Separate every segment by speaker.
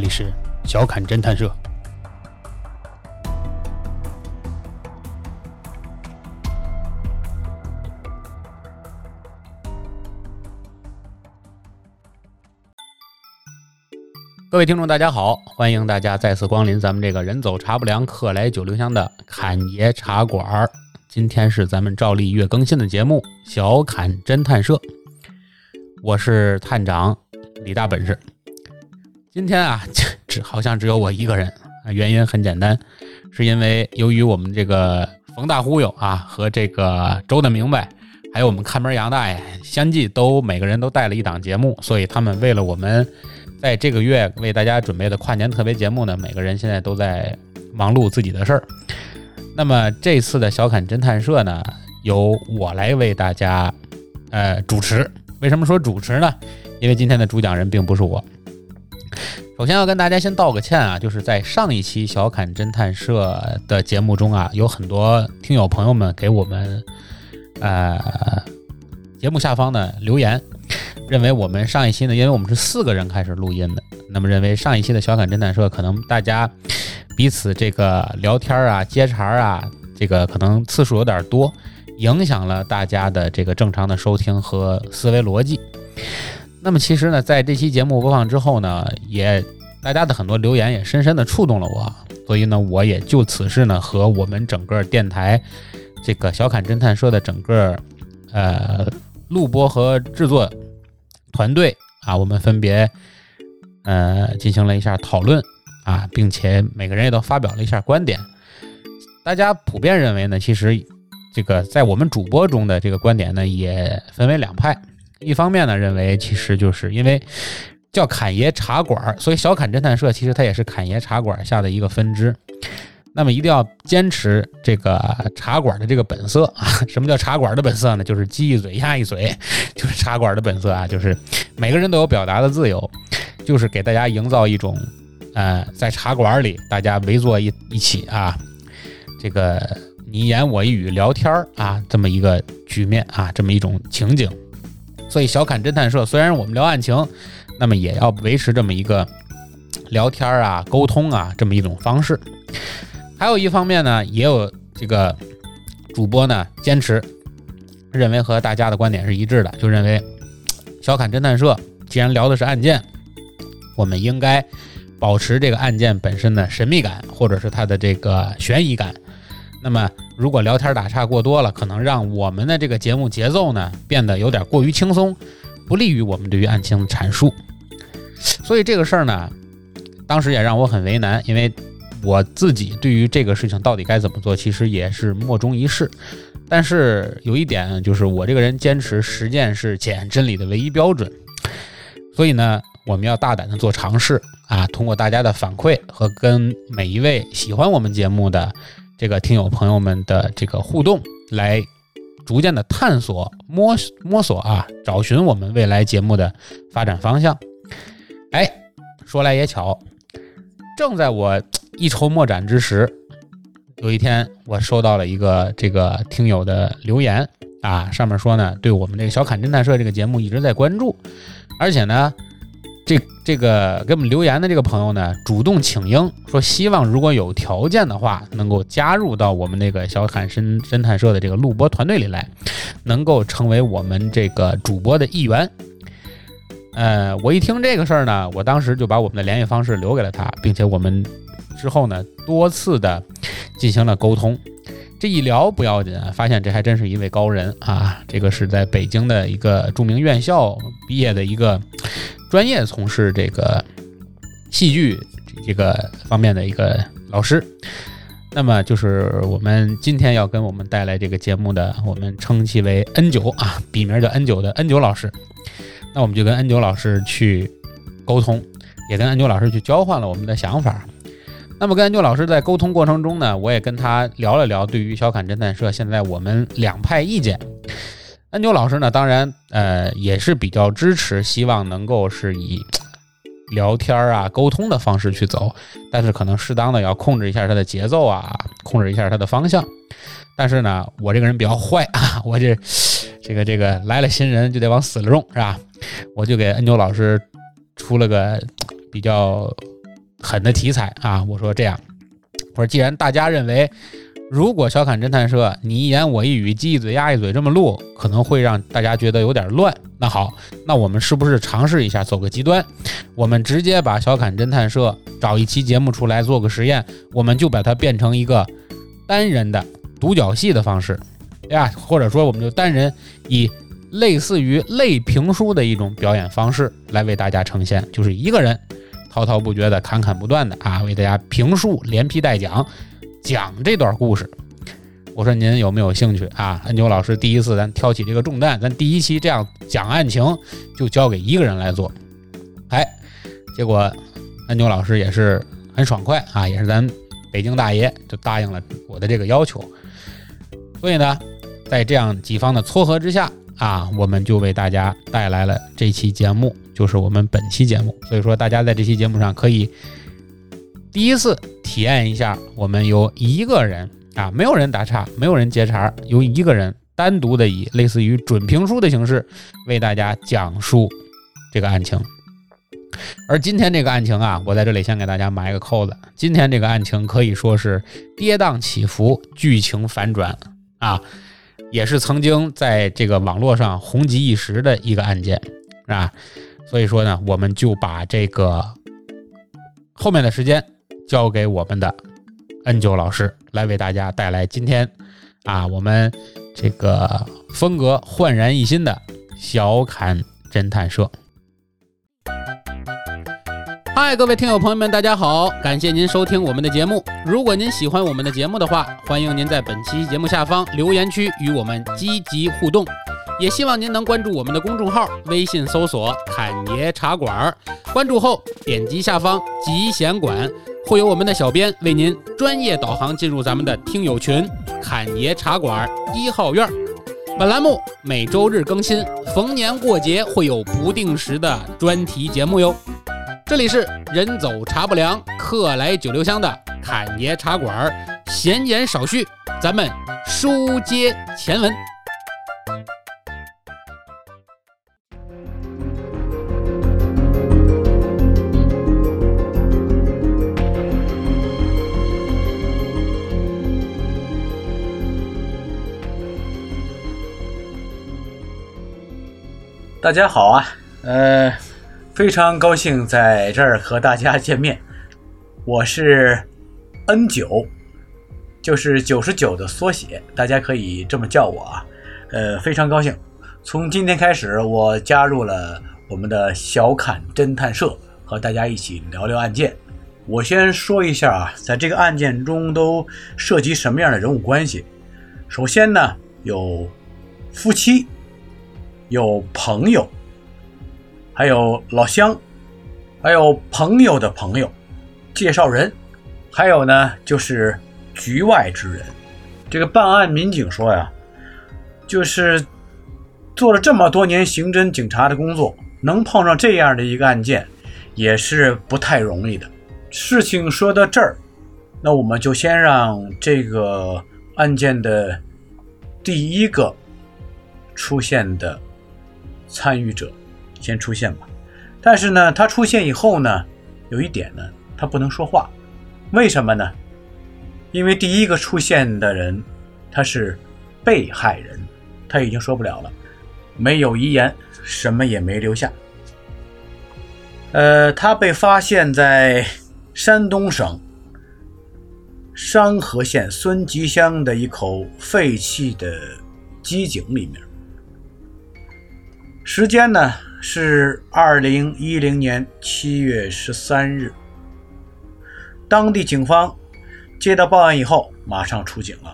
Speaker 1: 这里是小侃侦探社。各位听众，大家好，欢迎大家再次光临咱们这个人走茶不凉，客来酒留香的侃爷茶馆。今天是咱们照例月更新的节目《小侃侦探社》，我是探长李大本事。今天啊，只好像只有我一个人啊，原因很简单，是因为由于我们这个冯大忽悠啊和这个周的明白，还有我们看门杨大爷相继都每个人都带了一档节目，所以他们为了我们。在这个月为大家准备的跨年特别节目呢，每个人现在都在忙碌自己的事儿。那么这次的小侃侦探社呢，由我来为大家呃主持。为什么说主持呢？因为今天的主讲人并不是我。首先要跟大家先道个歉啊，就是在上一期小侃侦探社的节目中啊，有很多听友朋友们给我们呃节目下方的留言。认为我们上一期呢，因为我们是四个人开始录音的，那么认为上一期的小侃侦探社可能大家彼此这个聊天啊、接茬啊，这个可能次数有点多，影响了大家的这个正常的收听和思维逻辑。那么其实呢，在这期节目播放之后呢，也大家的很多留言也深深的触动了我，所以呢，我也就此事呢和我们整个电台这个小侃侦探社的整个呃录播和制作。团队啊，我们分别呃进行了一下讨论啊，并且每个人也都发表了一下观点。大家普遍认为呢，其实这个在我们主播中的这个观点呢，也分为两派。一方面呢，认为其实就是因为叫侃爷茶馆，所以小侃侦探社其实它也是侃爷茶馆下的一个分支。那么一定要坚持这个茶馆的这个本色啊！什么叫茶馆的本色呢？就是鸡一嘴鸭一嘴，就是茶馆的本色啊！就是每个人都有表达的自由，就是给大家营造一种，呃，在茶馆里大家围坐一一起啊，这个你言我一语聊天儿啊，这么一个局面啊，这么一种情景。所以小侃侦探社虽然我们聊案情，那么也要维持这么一个聊天啊、沟通啊这么一种方式。还有一方面呢，也有这个主播呢坚持认为和大家的观点是一致的，就认为小侃侦探社既然聊的是案件，我们应该保持这个案件本身的神秘感，或者是它的这个悬疑感。那么如果聊天打岔过多了，可能让我们的这个节目节奏呢变得有点过于轻松，不利于我们对于案情的阐述。所以这个事儿呢，当时也让我很为难，因为。我自己对于这个事情到底该怎么做，其实也是莫衷一是。但是有一点就是，我这个人坚持实践是检验真理的唯一标准。所以呢，我们要大胆的做尝试啊，通过大家的反馈和跟每一位喜欢我们节目的这个听友朋友们的这个互动，来逐渐的探索、摸摸索啊，找寻我们未来节目的发展方向。哎，说来也巧，正在我。一筹莫展之时，有一天我收到了一个这个听友的留言啊，上面说呢，对我们这个小侃侦探社这个节目一直在关注，而且呢，这这个给我们留言的这个朋友呢，主动请缨，说希望如果有条件的话，能够加入到我们那个小侃深侦探社的这个录播团队里来，能够成为我们这个主播的一员。呃，我一听这个事儿呢，我当时就把我们的联系方式留给了他，并且我们。之后呢，多次的进行了沟通，这一聊不要紧，发现这还真是一位高人啊！这个是在北京的一个著名院校毕业的一个专业从事这个戏剧这个方面的一个老师。那么就是我们今天要跟我们带来这个节目的，我们称其为 N 九啊，笔名叫 N 九的 N 九老师。那我们就跟 N 九老师去沟通，也跟 N 九老师去交换了我们的想法。那么跟 N 九老师在沟通过程中呢，我也跟他聊了聊对于小侃侦探社现在我们两派意见。安九老师呢，当然呃也是比较支持，希望能够是以聊天啊沟通的方式去走，但是可能适当的要控制一下他的节奏啊，控制一下他的方向。但是呢，我这个人比较坏啊，我这这个这个来了新人就得往死了用，是吧？我就给安九老师。出了个比较狠的题材啊。我说这样，我说既然大家认为。如果小侃侦探社你一言我一语鸡一嘴鸭一嘴这么录，可能会让大家觉得有点乱。那好，那我们是不是尝试一下走个极端？我们直接把小侃侦探社找一期节目出来做个实验，我们就把它变成一个单人的独角戏的方式，对吧？或者说，我们就单人以类似于类评书的一种表演方式来为大家呈现，就是一个人滔滔不绝的、侃侃不断的啊，为大家评述、连批带讲。讲这段故事，我说您有没有兴趣啊？安九老师第一次咱挑起这个重担，咱第一期这样讲案情就交给一个人来做。哎，结果安九老师也是很爽快啊，也是咱北京大爷就答应了我的这个要求。所以呢，在这样几方的撮合之下啊，我们就为大家带来了这期节目，就是我们本期节目。所以说，大家在这期节目上可以。第一次体验一下，我们由一个人啊，没有人打岔，没有人接茬，由一个人单独的以类似于准评书的形式为大家讲述这个案情。而今天这个案情啊，我在这里先给大家埋个扣子。今天这个案情可以说是跌宕起伏、剧情反转啊，也是曾经在这个网络上红极一时的一个案件啊。所以说呢，我们就把这个后面的时间。交给我们的恩九老师来为大家带来今天啊，我们这个风格焕然一新的小侃侦探社。嗨，各位听友朋友们，大家好，感谢您收听我们的节目。如果您喜欢我们的节目的话，欢迎您在本期节目下方留言区与我们积极互动。也希望您能关注我们的公众号，微信搜索“侃爷茶馆”，关注后点击下方“集贤馆”。会有我们的小编为您专业导航进入咱们的听友群“侃爷茶馆一号院”。本栏目每周日更新，逢年过节会有不定时的专题节目哟。这里是人走茶不凉，客来酒留香的侃爷茶馆。闲言少叙，咱们书接前文。
Speaker 2: 大家好啊，呃，非常高兴在这儿和大家见面。我是 N 九，就是九十九的缩写，大家可以这么叫我啊。呃，非常高兴，从今天开始，我加入了我们的小侃侦探社，和大家一起聊聊案件。我先说一下啊，在这个案件中都涉及什么样的人物关系。首先呢，有夫妻。有朋友，还有老乡，还有朋友的朋友，介绍人，还有呢就是局外之人。这个办案民警说呀，就是做了这么多年刑侦警察的工作，能碰上这样的一个案件，也是不太容易的。事情说到这儿，那我们就先让这个案件的第一个出现的。参与者先出现吧，但是呢，他出现以后呢，有一点呢，他不能说话，为什么呢？因为第一个出现的人他是被害人，他已经说不了了，没有遗言，什么也没留下。呃，他被发现在山东省商河县孙集乡的一口废弃的机井里面。时间呢是二零一零年七月十三日。当地警方接到报案以后，马上出警了。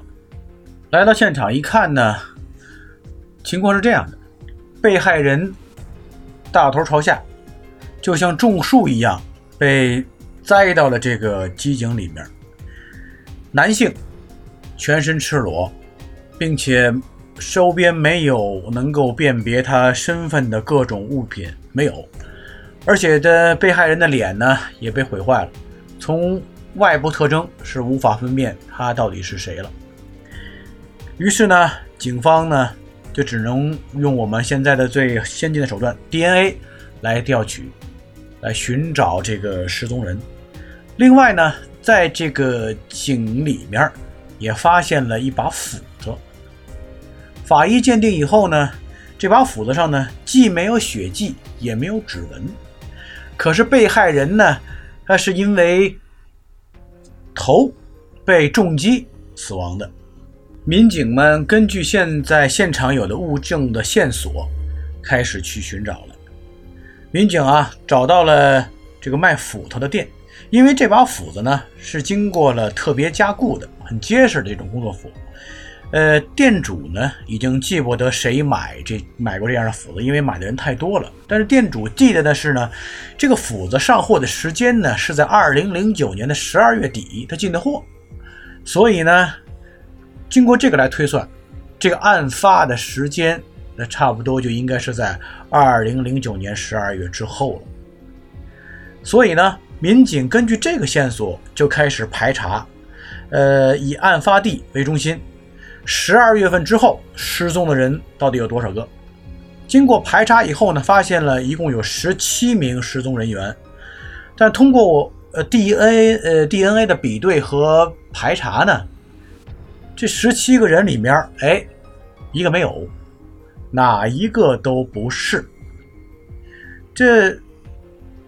Speaker 2: 来到现场一看呢，情况是这样的：被害人大头朝下，就像种树一样被栽到了这个机井里面。男性，全身赤裸，并且。周边没有能够辨别他身份的各种物品，没有，而且的被害人的脸呢也被毁坏了，从外部特征是无法分辨他到底是谁了。于是呢，警方呢就只能用我们现在的最先进的手段 DNA 来调取，来寻找这个失踪人。另外呢，在这个井里面也发现了一把斧。法医鉴定以后呢，这把斧子上呢既没有血迹，也没有指纹。可是被害人呢，他是因为头被重击死亡的。民警们根据现在现场有的物证的线索，开始去寻找了。民警啊，找到了这个卖斧头的店，因为这把斧子呢是经过了特别加固的，很结实的一种工作斧。呃，店主呢已经记不得谁买这买过这样的斧子，因为买的人太多了。但是店主记得的是呢，这个斧子上货的时间呢是在二零零九年的十二月底，他进的货。所以呢，经过这个来推算，这个案发的时间，那差不多就应该是在二零零九年十二月之后了。所以呢，民警根据这个线索就开始排查，呃，以案发地为中心。十二月份之后失踪的人到底有多少个？经过排查以后呢，发现了一共有十七名失踪人员，但通过呃 DNA 呃 DNA 的比对和排查呢，这十七个人里面，哎，一个没有，哪一个都不是。这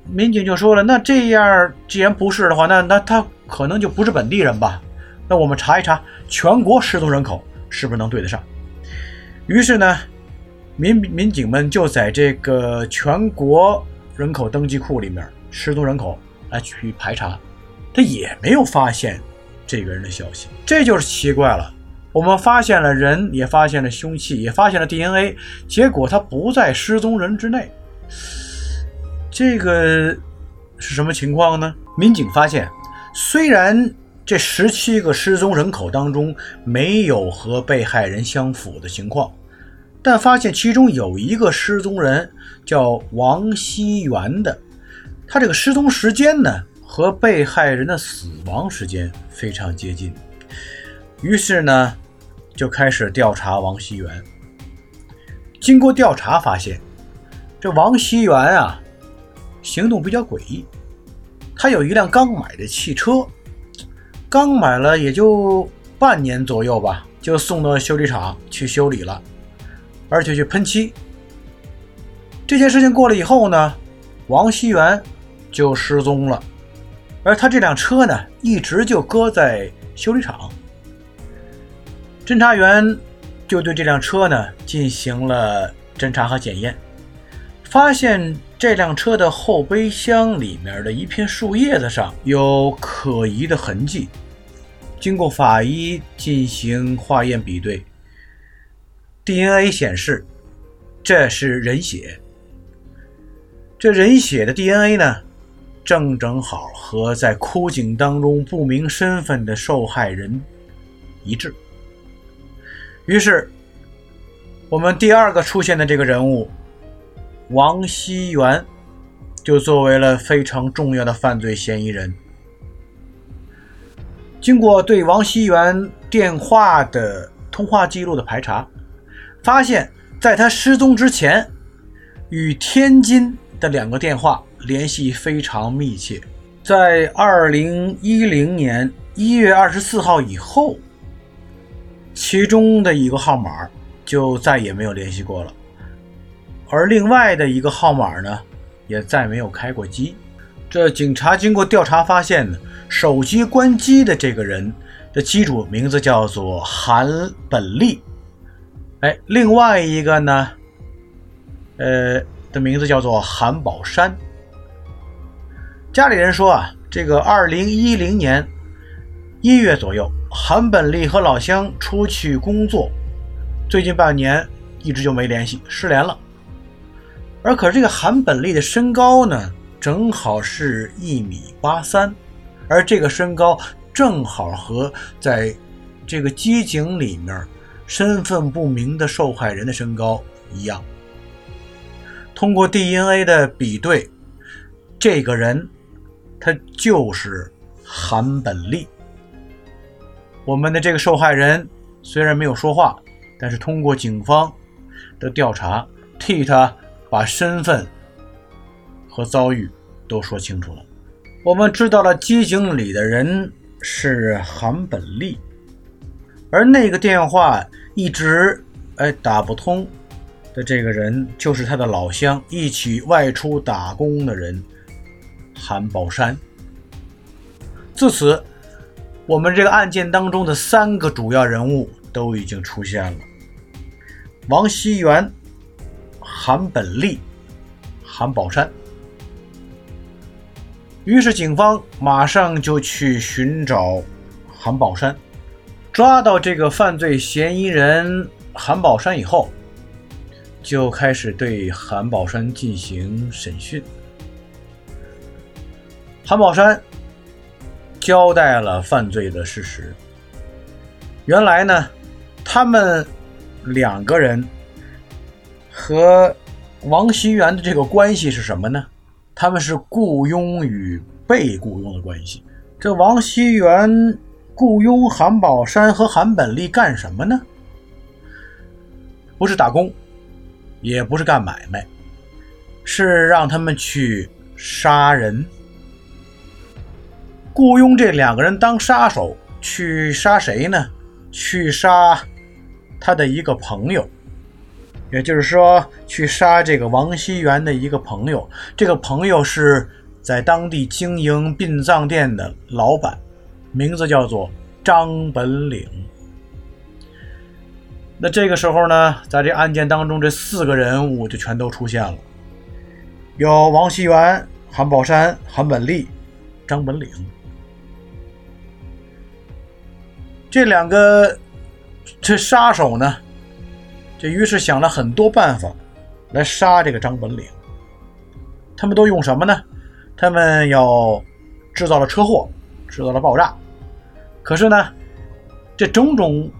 Speaker 2: 民警就说了，那这样既然不是的话，那那他可能就不是本地人吧？那我们查一查全国失踪人口。是不是能对得上？于是呢，民民警们就在这个全国人口登记库里面失踪人口来去排查，他也没有发现这个人的消息，这就是奇怪了。我们发现了人，也发现了凶器，也发现了 DNA，结果他不在失踪人之内，这个是什么情况呢？民警发现，虽然。这十七个失踪人口当中，没有和被害人相符的情况，但发现其中有一个失踪人叫王熙元的，他这个失踪时间呢和被害人的死亡时间非常接近，于是呢就开始调查王熙元。经过调查发现，这王熙元啊行动比较诡异，他有一辆刚买的汽车。刚买了也就半年左右吧，就送到修理厂去修理了，而且去喷漆。这件事情过了以后呢，王熙元就失踪了，而他这辆车呢，一直就搁在修理厂。侦查员就对这辆车呢进行了侦查和检验，发现这辆车的后备箱里面的一片树叶子上有可疑的痕迹。经过法医进行化验比对，DNA 显示这是人血。这人血的 DNA 呢，正正好和在枯井当中不明身份的受害人一致。于是，我们第二个出现的这个人物王熙元，就作为了非常重要的犯罪嫌疑人。经过对王熙元电话的通话记录的排查，发现在他失踪之前，与天津的两个电话联系非常密切。在二零一零年一月二十四号以后，其中的一个号码就再也没有联系过了，而另外的一个号码呢，也再没有开过机。这警察经过调查发现呢。手机关机的这个人的机主名字叫做韩本利，哎，另外一个呢，呃，的名字叫做韩宝山。家里人说啊，这个二零一零年一月左右，韩本利和老乡出去工作，最近半年一直就没联系，失联了。而可是这个韩本利的身高呢，正好是一米八三。而这个身高正好和在这个机井里面身份不明的受害人的身高一样。通过 DNA 的比对，这个人他就是韩本利。我们的这个受害人虽然没有说话，但是通过警方的调查，替他把身份和遭遇都说清楚了。我们知道了机井里的人是韩本利，而那个电话一直哎打不通的这个人，就是他的老乡，一起外出打工的人韩宝山。自此，我们这个案件当中的三个主要人物都已经出现了：王熙元、韩本利、韩宝山。于是，警方马上就去寻找韩宝山。抓到这个犯罪嫌疑人韩宝山以后，就开始对韩宝山进行审讯。韩宝山交代了犯罪的事实。原来呢，他们两个人和王熙元的这个关系是什么呢？他们是雇佣与被雇佣的关系。这王熙元雇佣韩宝山和韩本利干什么呢？不是打工，也不是干买卖，是让他们去杀人。雇佣这两个人当杀手，去杀谁呢？去杀他的一个朋友。也就是说，去杀这个王熙元的一个朋友，这个朋友是在当地经营殡葬店的老板，名字叫做张本岭。那这个时候呢，在这案件当中，这四个人物就全都出现了，有王熙元、韩宝山、韩本利、张本岭这两个这杀手呢。这于是想了很多办法来杀这个张本领。他们都用什么呢？他们要制造了车祸，制造了爆炸。可是呢，这种种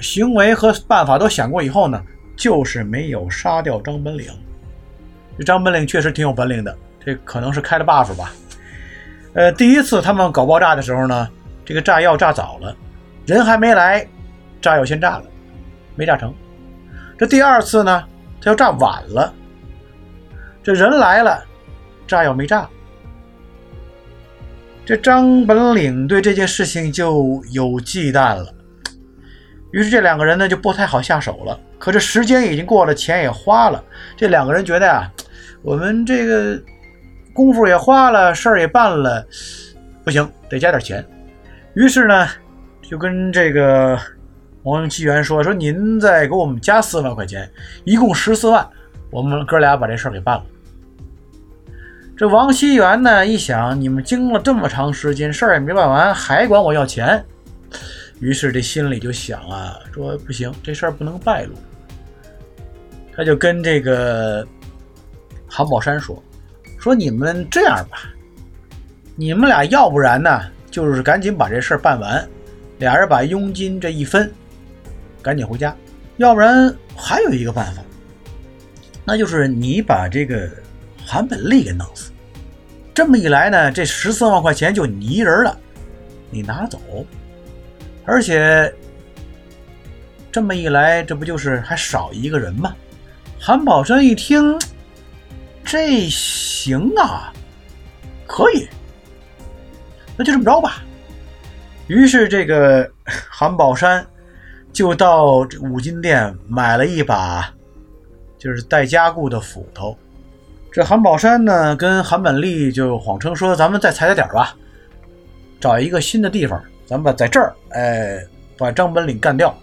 Speaker 2: 行为和办法都想过以后呢，就是没有杀掉张本领。这张本领确实挺有本领的，这可能是开了 buff 吧。呃，第一次他们搞爆炸的时候呢，这个炸药炸早了，人还没来，炸药先炸了，没炸成。这第二次呢，他要炸晚了，这人来了，炸药没炸。这张本岭对这件事情就有忌惮了，于是这两个人呢就不太好下手了。可这时间已经过了，钱也花了，这两个人觉得呀，我们这个功夫也花了，事儿也办了，不行，得加点钱。于是呢，就跟这个。王熙元说：“说您再给我们加四万块钱，一共十四万，我们哥俩把这事儿给办了。”这王熙元呢，一想，你们经了这么长时间，事儿也没办完，还管我要钱，于是这心里就想啊，说不行，这事儿不能败露。他就跟这个韩宝山说：“说你们这样吧，你们俩要不然呢，就是赶紧把这事儿办完，俩人把佣金这一分。”赶紧回家，要不然还有一个办法，那就是你把这个韩本利给弄死。这么一来呢，这十四万块钱就你一人了，你拿走。而且这么一来，这不就是还少一个人吗？韩宝山一听，这行啊，可以，那就这么着吧。于是这个韩宝山。就到这五金店买了一把，就是带加固的斧头。这韩宝山呢，跟韩本利就谎称说：“咱们再踩踩点吧，找一个新的地方，咱们把在这儿，哎，把张本领干掉。”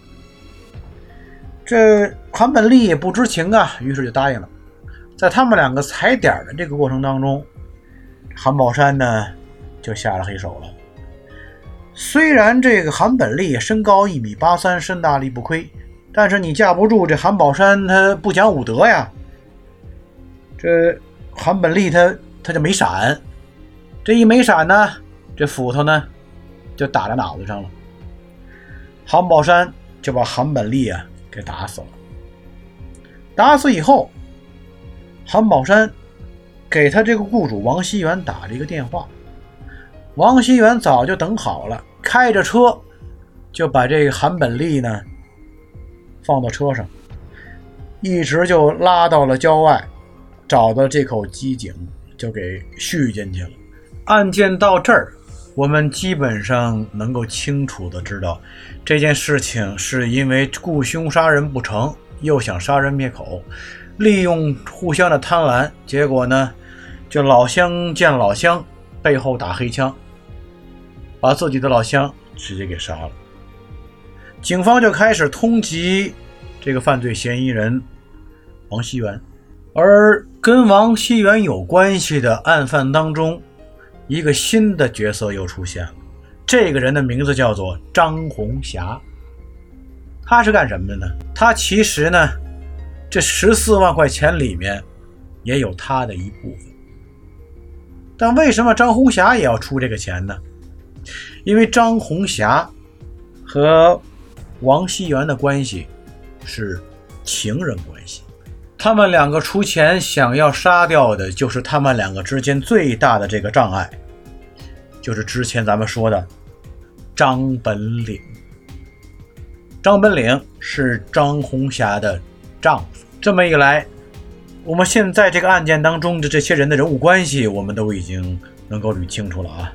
Speaker 2: 这韩本利也不知情啊，于是就答应了。在他们两个踩点的这个过程当中，韩宝山呢就下了黑手了。虽然这个韩本利身高一米八三，身大力不亏，但是你架不住这韩宝山他不讲武德呀。这韩本利他他就没闪，这一没闪呢，这斧头呢就打在脑袋上了。韩宝山就把韩本利啊给打死了。打死以后，韩宝山给他这个雇主王熙元打了一个电话，王熙元早就等好了。开着车就把这个韩本利呢放到车上，一直就拉到了郊外，找到这口机井，就给续进去了。案件到这儿，我们基本上能够清楚的知道，这件事情是因为雇凶杀人不成，又想杀人灭口，利用互相的贪婪，结果呢，就老乡见老乡，背后打黑枪，把自己的老乡直接给杀了。警方就开始通缉这个犯罪嫌疑人王熙元，而跟王熙元有关系的案犯当中，一个新的角色又出现了。这个人的名字叫做张红霞，他是干什么的呢？他其实呢，这十四万块钱里面也有他的一部分。但为什么张红霞也要出这个钱呢？因为张红霞和王熙元的关系是情人关系，他们两个出钱想要杀掉的，就是他们两个之间最大的这个障碍，就是之前咱们说的张本岭。张本岭是张红霞的丈夫。这么一来，我们现在这个案件当中的这些人的人物关系，我们都已经能够捋清楚了啊。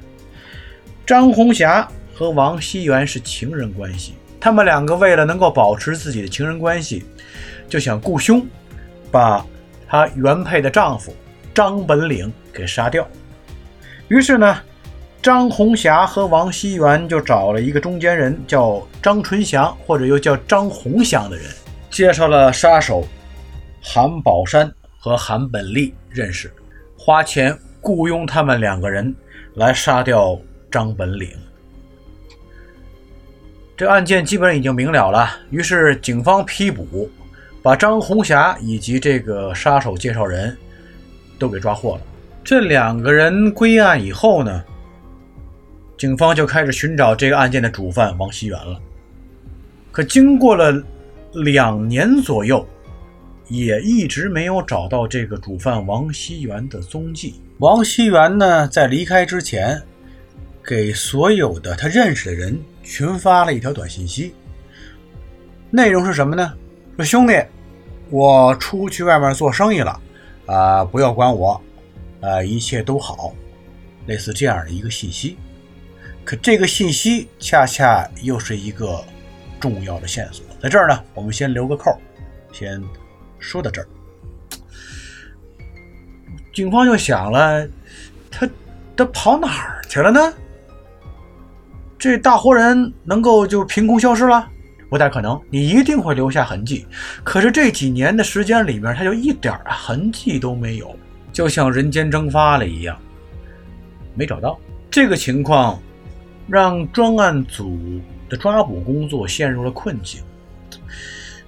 Speaker 2: 张红霞和王熙元是情人关系。他们两个为了能够保持自己的情人关系，就想雇凶，把她原配的丈夫张本岭给杀掉。于是呢，张红霞和王熙元就找了一个中间人，叫张纯祥，或者又叫张红祥的人，介绍了杀手韩宝山和韩本利认识，花钱雇佣他们两个人来杀掉张本岭。这案件基本上已经明了了，于是警方批捕，把张红霞以及这个杀手介绍人都给抓获了。这两个人归案以后呢，警方就开始寻找这个案件的主犯王熙元了。可经过了两年左右，也一直没有找到这个主犯王熙元的踪迹。王熙元呢，在离开之前，给所有的他认识的人。群发了一条短信息，内容是什么呢？说兄弟，我出去外面做生意了，啊，不要管我，啊，一切都好，类似这样的一个信息。可这个信息恰恰又是一个重要的线索，在这儿呢，我们先留个扣，先说到这儿。警方就想了，他他跑哪儿去了呢？这大活人能够就凭空消失了？不太可能，你一定会留下痕迹。可是这几年的时间里面，他就一点痕迹都没有，就像人间蒸发了一样，没找到。这个情况让专案组的抓捕工作陷入了困境。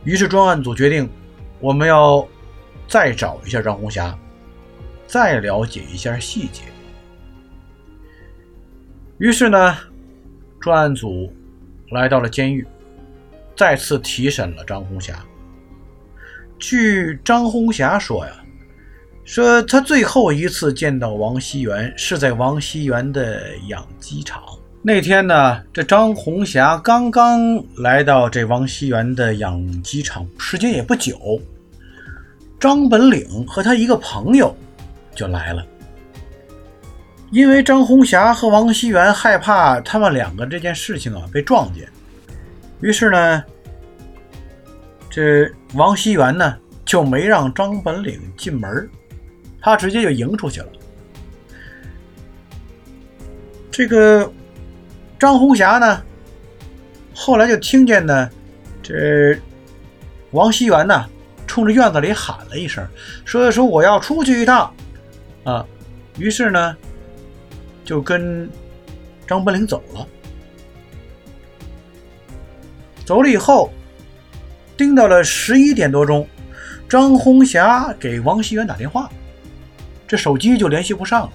Speaker 2: 于是专案组决定，我们要再找一下张红霞，再了解一下细节。于是呢。专案组来到了监狱，再次提审了张红霞。据张红霞说呀，说他最后一次见到王熙元是在王熙元的养鸡场。那天呢，这张红霞刚刚来到这王熙元的养鸡场，时间也不久，张本岭和他一个朋友就来了。因为张红霞和王熙元害怕他们两个这件事情啊被撞见，于是呢，这王熙元呢就没让张本领进门，他直接就迎出去了。这个张红霞呢，后来就听见呢，这王熙元呢冲着院子里喊了一声，说说我要出去一趟啊，于是呢。就跟张本岭走了，走了以后，盯到了十一点多钟，张红霞给王熙元打电话，这手机就联系不上了。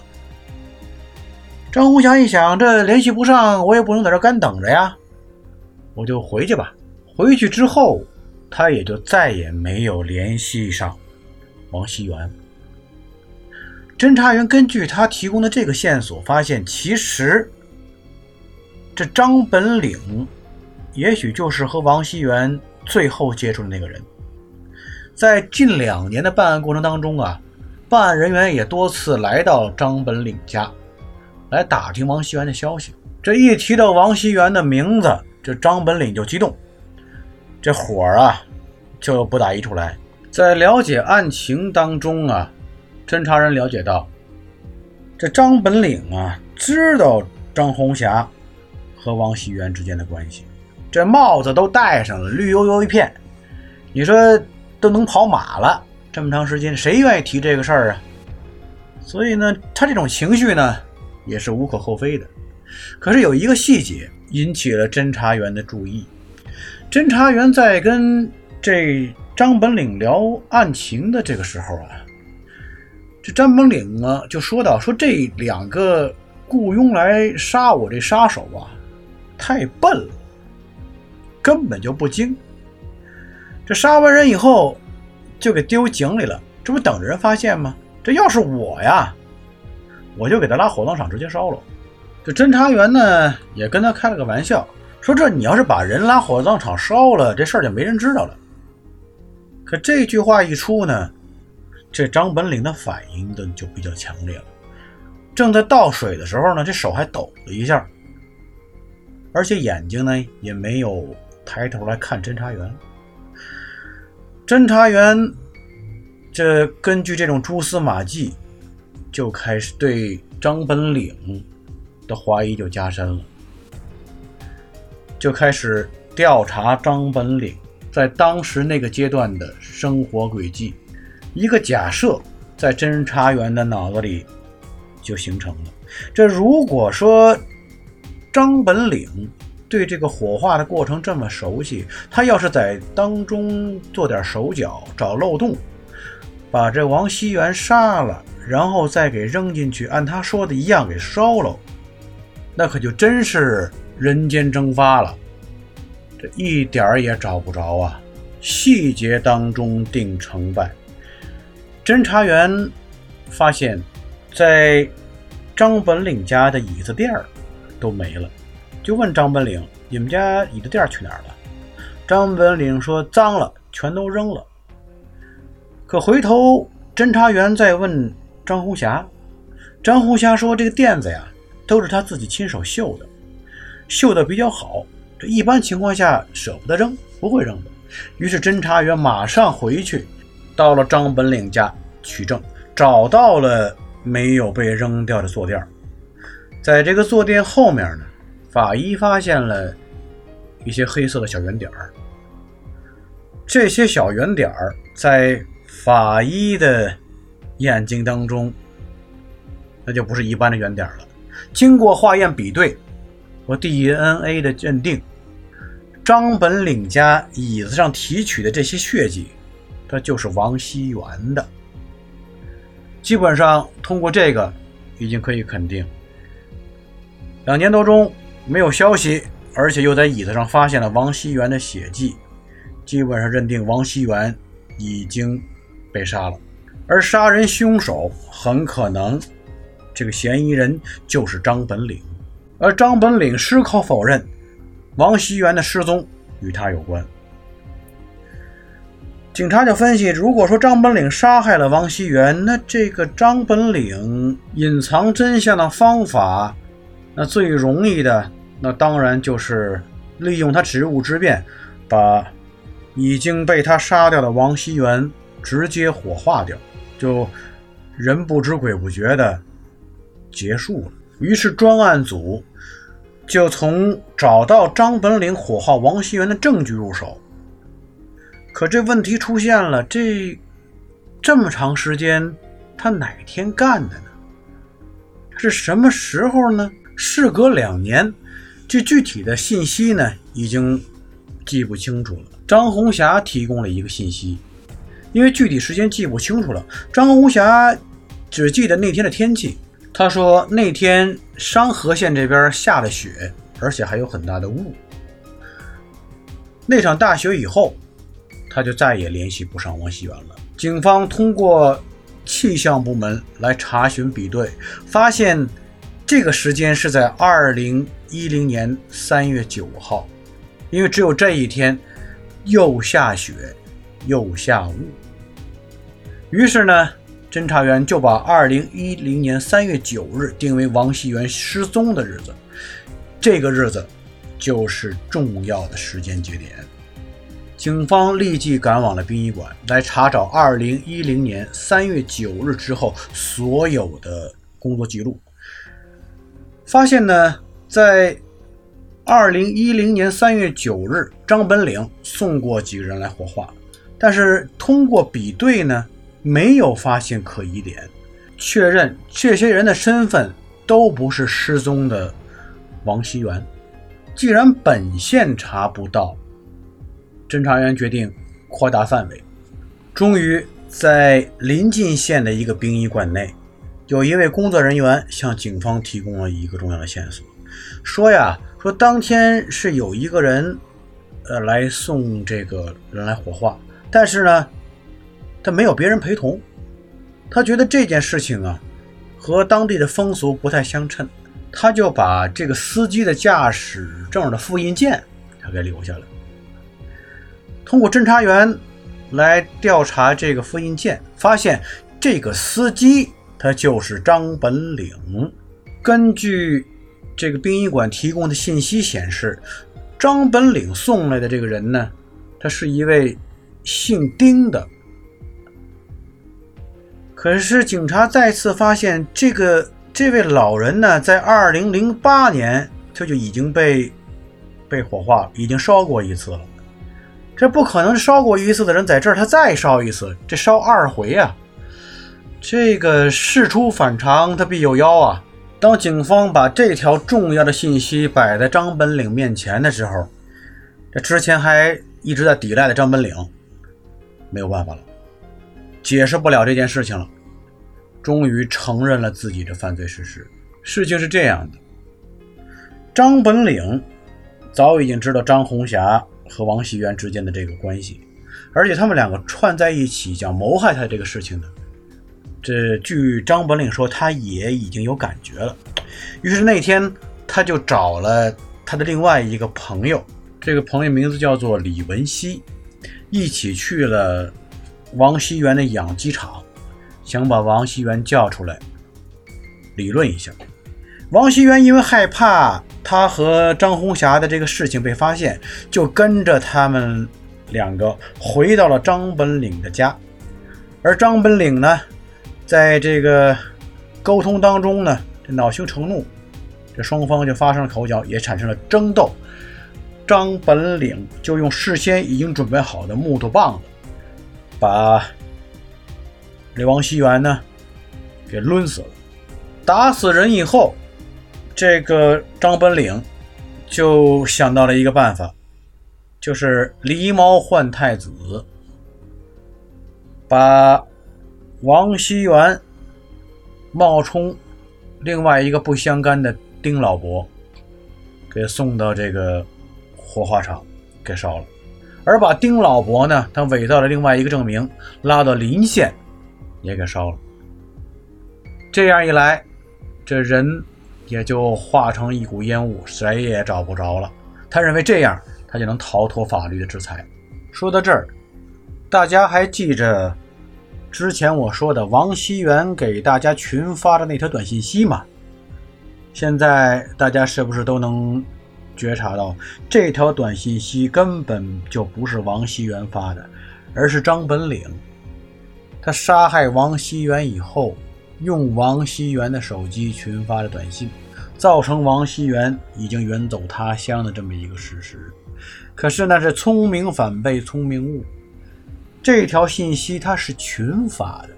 Speaker 2: 张红霞一想，这联系不上，我也不能在这干等着呀，我就回去吧。回去之后，他也就再也没有联系上王熙元。侦查员根据他提供的这个线索，发现其实这张本岭也许就是和王熙元最后接触的那个人。在近两年的办案过程当中啊，办案人员也多次来到张本岭家，来打听王熙元的消息。这一提到王熙元的名字，这张本岭就激动，这火啊就不打一处来。在了解案情当中啊，侦查人了解到，这张本岭啊知道张红霞和王熙元之间的关系，这帽子都戴上了，绿油油一片，你说都能跑马了，这么长时间，谁愿意提这个事儿啊？所以呢，他这种情绪呢也是无可厚非的。可是有一个细节引起了侦查员的注意，侦查员在跟这。张本岭聊案情的这个时候啊，这张本岭啊就说到：“说这两个雇佣来杀我这杀手啊，太笨了，根本就不精。这杀完人以后就给丢井里了，这不等着人发现吗？这要是我呀，我就给他拉火葬场直接烧了。”这侦查员呢也跟他开了个玩笑，说：“这你要是把人拉火葬场烧了，这事儿就没人知道了。”可这句话一出呢，这张本岭的反应的就比较强烈了。正在倒水的时候呢，这手还抖了一下，而且眼睛呢也没有抬头来看侦查员。侦查员这根据这种蛛丝马迹，就开始对张本岭的怀疑就加深了，就开始调查张本岭。在当时那个阶段的生活轨迹，一个假设在侦查员的脑子里就形成了。这如果说张本岭对这个火化的过程这么熟悉，他要是在当中做点手脚，找漏洞，把这王熙元杀了，然后再给扔进去，按他说的一样给烧了，那可就真是人间蒸发了。这一点儿也找不着啊！细节当中定成败。侦查员发现，在张本岭家的椅子垫儿都没了，就问张本岭：“你们家椅子垫儿去哪儿了？”张本岭说：“脏了，全都扔了。”可回头侦查员再问张红霞，张红霞说：“这个垫子呀，都是他自己亲手绣的，绣的比较好。”这一般情况下舍不得扔，不会扔的。于是侦查员马上回去，到了张本岭家取证，找到了没有被扔掉的坐垫。在这个坐垫后面呢，法医发现了一些黑色的小圆点儿。这些小圆点儿在法医的眼睛当中，那就不是一般的圆点了。经过化验比对和 DNA 的认定。张本岭家椅子上提取的这些血迹，他就是王熙元的。基本上通过这个，已经可以肯定，两年多中没有消息，而且又在椅子上发现了王熙元的血迹，基本上认定王熙元已经被杀了。而杀人凶手很可能，这个嫌疑人就是张本岭，而张本岭矢口否认。王熙元的失踪与他有关。警察就分析，如果说张本岭杀害了王熙元，那这个张本岭隐藏真相的方法，那最容易的，那当然就是利用他职务之便，把已经被他杀掉的王熙元直接火化掉，就人不知鬼不觉的结束了。于是专案组。就从找到张本岭火化王熙元的证据入手，可这问题出现了：这这么长时间，他哪天干的呢？是什么时候呢？事隔两年，这具体的信息呢，已经记不清楚了。张红霞提供了一个信息，因为具体时间记不清楚了，张红霞只记得那天的天气。他说那天商河县这边下了雪，而且还有很大的雾。那场大雪以后，他就再也联系不上王熙元了。警方通过气象部门来查询比对，发现这个时间是在二零一零年三月九号，因为只有这一天又下雪又下雾。于是呢，侦查员就把二零一零年三月九日定为王熙元失踪的日子。这个日子就是重要的时间节点。警方立即赶往了殡仪馆，来查找二零一零年三月九日之后所有的工作记录。发现呢，在二零一零年三月九日，张本岭送过几个人来火化，但是通过比对呢，没有发现可疑点，确认这些人的身份都不是失踪的王熙元。既然本县查不到，侦查员决定扩大范围，终于在临近县的一个殡仪馆内，有一位工作人员向警方提供了一个重要的线索，说呀，说当天是有一个人，呃，来送这个人来火化，但是呢，他没有别人陪同，他觉得这件事情啊，和当地的风俗不太相称，他就把这个司机的驾驶证的复印件他给留下了。通过侦查员来调查这个复印件，发现这个司机他就是张本岭。根据这个殡仪馆提供的信息显示，张本岭送来的这个人呢，他是一位姓丁的。可是警察再次发现，这个这位老人呢，在二零零八年他就已经被被火化，已经烧过一次了。这不可能烧过一次的人在这儿他再烧一次，这烧二回啊！这个事出反常，他必有妖啊！当警方把这条重要的信息摆在张本岭面前的时候，这之前还一直在抵赖的张本岭没有办法了，解释不了这件事情了，终于承认了自己的犯罪事实。事情是这样的，张本岭早已经知道张红霞。和王熙元之间的这个关系，而且他们两个串在一起想谋害他这个事情呢，这据张本岭说，他也已经有感觉了。于是那天他就找了他的另外一个朋友，这个朋友名字叫做李文熙，一起去了王熙元的养鸡场，想把王熙元叫出来理论一下。王熙元因为害怕。他和张红霞的这个事情被发现，就跟着他们两个回到了张本岭的家。而张本岭呢，在这个沟通当中呢，这恼羞成怒，这双方就发生了口角，也产生了争斗。张本岭就用事先已经准备好的木头棒子，把这王熙元呢给抡死了。打死人以后。这个张本岭就想到了一个办法，就是狸猫换太子，把王熙元冒充另外一个不相干的丁老伯，给送到这个火化场给烧了，而把丁老伯呢，他伪造了另外一个证明，拉到临县也给烧了。这样一来，这人。也就化成一股烟雾，谁也找不着了。他认为这样，他就能逃脱法律的制裁。说到这儿，大家还记着之前我说的王熙元给大家群发的那条短信息吗？现在大家是不是都能觉察到，这条短信息根本就不是王熙元发的，而是张本岭。他杀害王熙元以后。用王熙元的手机群发的短信，造成王熙元已经远走他乡的这么一个事实。可是那是聪明反被聪明误，这条信息它是群发的，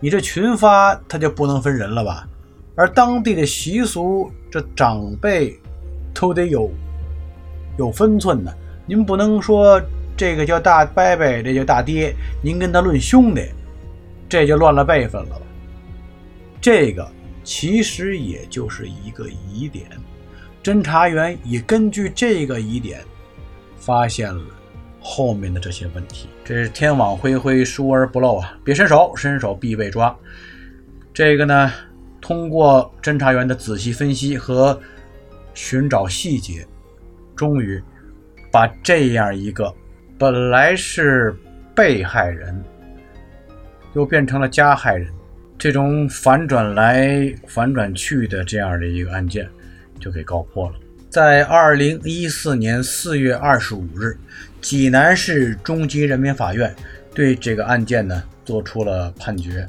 Speaker 2: 你这群发它就不能分人了吧？而当地的习俗，这长辈都得有有分寸的，您不能说这个叫大伯伯，这叫大爹，您跟他论兄弟，这就乱了辈分了。这个其实也就是一个疑点，侦查员也根据这个疑点，发现了后面的这些问题。这是天网恢恢，疏而不漏啊！别伸手，伸手必被抓。这个呢，通过侦查员的仔细分析和寻找细节，终于把这样一个本来是被害人，又变成了加害人。这种反转来反转去的这样的一个案件就给告破了。在二零一四年四月二十五日，济南市中级人民法院对这个案件呢作出了判决。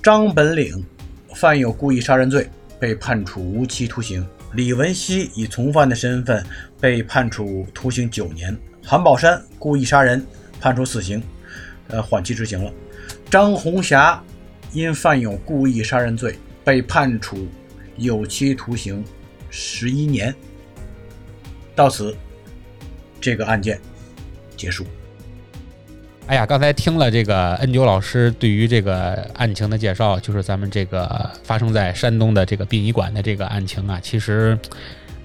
Speaker 2: 张本岭犯有故意杀人罪，被判处无期徒刑；李文熙以从犯的身份被判处徒刑九年；韩宝山故意杀人，判处死刑，呃，缓期执行了。张红霞因犯有故意杀人罪，被判处有期徒刑十一年。到此，这个案件结束。
Speaker 1: 哎呀，刚才听了这个恩九老师对于这个案情的介绍，就是咱们这个发生在山东的这个殡仪馆的这个案情啊，其实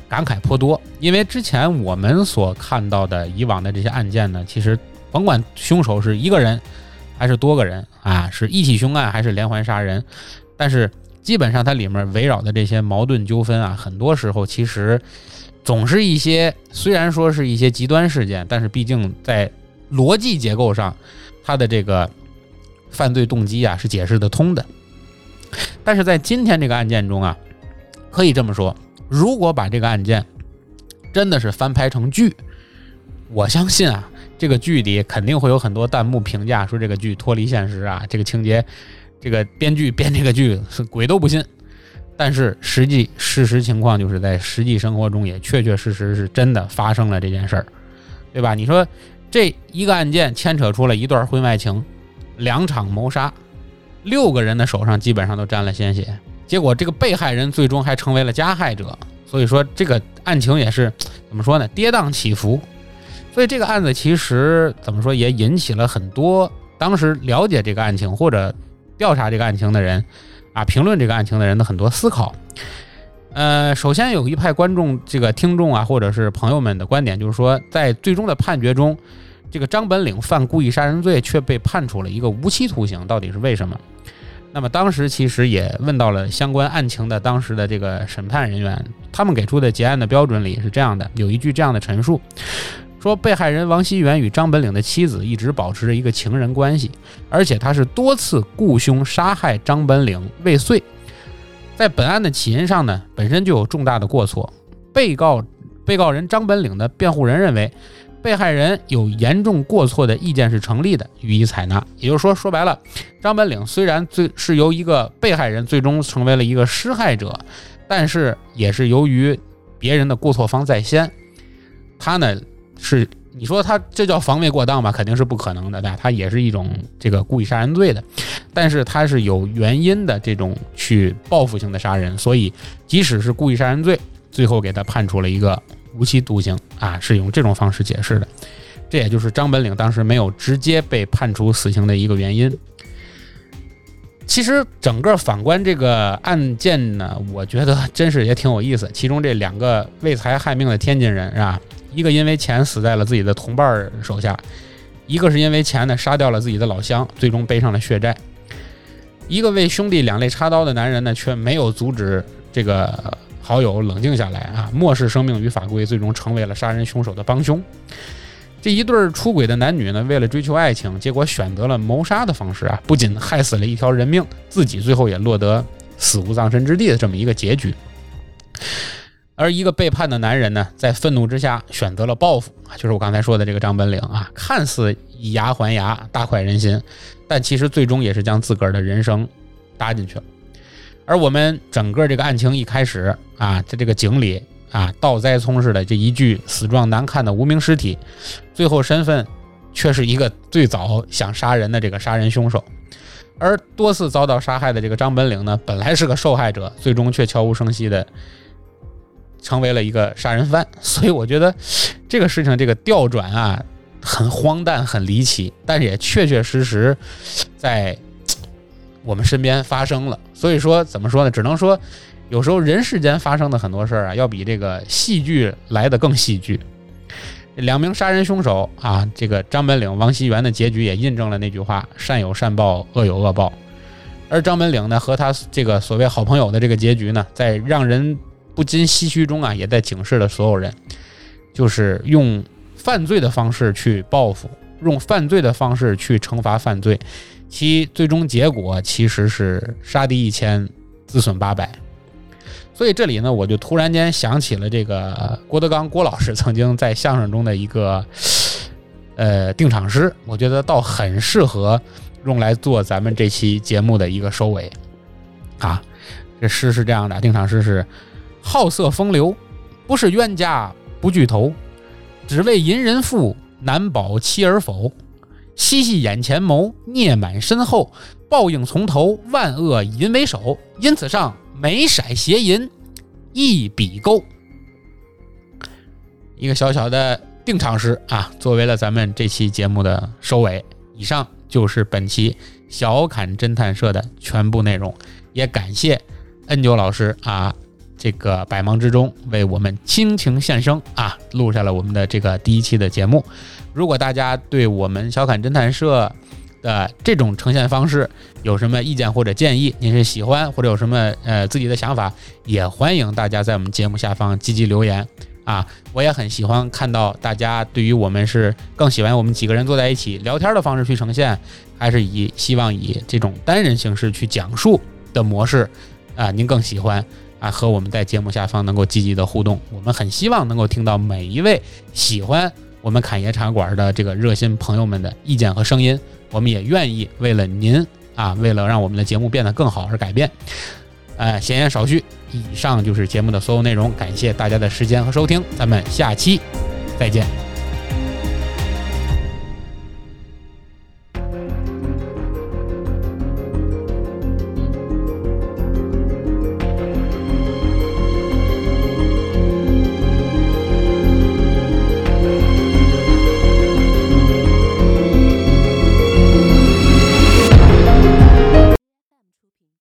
Speaker 1: 感慨颇多。因为之前我们所看到的以往的这些案件呢，其实甭管凶手是一个人还是多个人啊，是一起凶案还是连环杀人，但是基本上它里面围绕的这些矛盾纠纷啊，很多时候其实总是一些虽然说是一些极端事件，但是毕竟在逻辑结构上，他的这个犯罪动机啊是解释得通的。但是在今天这个案件中啊，可以这么说，如果把这个案件真的是翻拍成剧，我相信啊，这个剧里肯定会有很多弹幕评价说这个剧脱离现实啊，这个情节，这个编剧编这个剧是鬼都不信。但是实际事实情况就是在实际生活中也确确实实是真的发生了这件事儿，对吧？你说。这一个案件牵扯出了一段婚外情，两场谋杀，六个人的手上基本上都沾了鲜血，结果这个被害人最终还成为了加害者。所以说这个案情也是怎么说呢？跌宕起伏。所以这个案子其实怎么说也引起了很多当时了解这个案情或者调查这个案情的人啊，评论这个案情的人的很多思考。呃，首先有一派观众这个听众啊，或者是朋友们的观点，就是说在最终的判决中。这个张本岭犯故意杀人罪，却被判处了一个无期徒刑，到底是为什么？那么当时其实也问到了相关案情的当时的这个审判人员，他们给出的结案的标准里是这样的，有一句这样的陈述，说被害人王熙元与张本岭的妻子一直保持着一个情人关系，而且他是多次雇凶杀害张本岭未遂，在本案的起因上呢，本身就有重大的过错。被告被告人张本岭的辩护人认为。被害人有严重过错的意见是成立的，予以采纳。也就是说，说白了，张本岭虽然最是由一个被害人最终成为了一个施害者，但是也是由于别人的过错方在先，他呢是你说他这叫防卫过当吧？肯定是不可能的，对他也是一种这个故意杀人罪的，但是他是有原因的这种去报复性的杀人，所以即使是故意杀人罪，最后给他判处了一个。无期徒刑啊，是用这种方式解释的，这也就是张本岭当时没有直接被判处死刑的一个原因。其实整个反观这个案件呢，我觉得真是也挺有意思。其中这两个为财害命的天津人是吧？一个因为钱死在了自己的同伴手下，一个是因为钱呢杀掉了自己的老乡，最终背上了血债。一个为兄弟两肋插刀的男人呢，却没有阻止这个。好友冷静下来啊，漠视生命与法规，最终成为了杀人凶手的帮凶。这一对出轨的男女呢，为了追求爱情，结果选择了谋杀的方式啊，不仅害死了一条人命，自己最后也落得死无葬身之地的这么一个结局。而一个背叛的男人呢，在愤怒之下选择了报复，就是我刚才说的这个张本领啊，看似以牙还牙，大快人心，但其实最终也是将自个儿的人生搭进去了。而我们整个这个案情一开始啊，在这个井里啊，倒栽葱似的这一具死状难看的无名尸体，最后身份却是一个最早想杀人的这个杀人凶手。而多次遭到杀害的这个张本领呢，本来是个受害者，最终却悄无声息的成为了一个杀人犯。所以我觉得这个事情这个调转啊，很荒诞，很离奇，但是也确确实实在。我们身边发生了，所以说怎么说呢？只能说，有时候人世间发生的很多事儿啊，要比这个戏剧来的更戏剧。两名杀人凶手啊，这个张本岭、王熙元的结局也印证了那句话：善有善报，恶有恶报。而张本岭呢，和他这个所谓好朋友的这个结局呢，在让人不禁唏嘘中啊，也在警示了所有人，就是用犯罪的方式去报复，用犯罪的方式去惩罚犯罪。其最终结果其实是杀敌一千，自损八百。所以这里呢，我就突然间想起了这个郭德纲郭老师曾经在相声中的一个呃定场诗，我觉得倒很适合用来做咱们这期节目的一个收尾啊。这诗是这样的，定场诗是：好色风流，不是冤家不聚头，只为淫人妇，难保妻儿否？细细眼前谋，孽满身后，报应从头，万恶淫为首。因此上。眉色邪淫，一笔勾，一个小小的定场诗啊，作为了咱们这期节目的收尾。以上就是本期小侃侦探社的全部内容，也感谢 n 九老师啊，这个百忙之中为我们倾情献声啊，录下了我们的这个第一期的节目。如果大家对我们小侃侦探社，的这种呈现方式有什么意见或者建议？您是喜欢或者有什么呃自己的想法，也欢迎大家在我们节目下方积极留言啊！我也很喜欢看到大家对于我们是更喜欢我们几个人坐在一起聊天的方式去呈现，还是以希望以这种单人形式去讲述的模式啊？您更喜欢啊？和我们在节目下方能够积极的互动，我们很希望能够听到每一位喜欢我们侃爷茶馆的这个热心朋友们的意见和声音。我们也愿意为了您啊，为了让我们的节目变得更好而改变。呃，闲言少叙，以上就是节目的所有内容。感谢大家的时间和收听，咱们下期再见。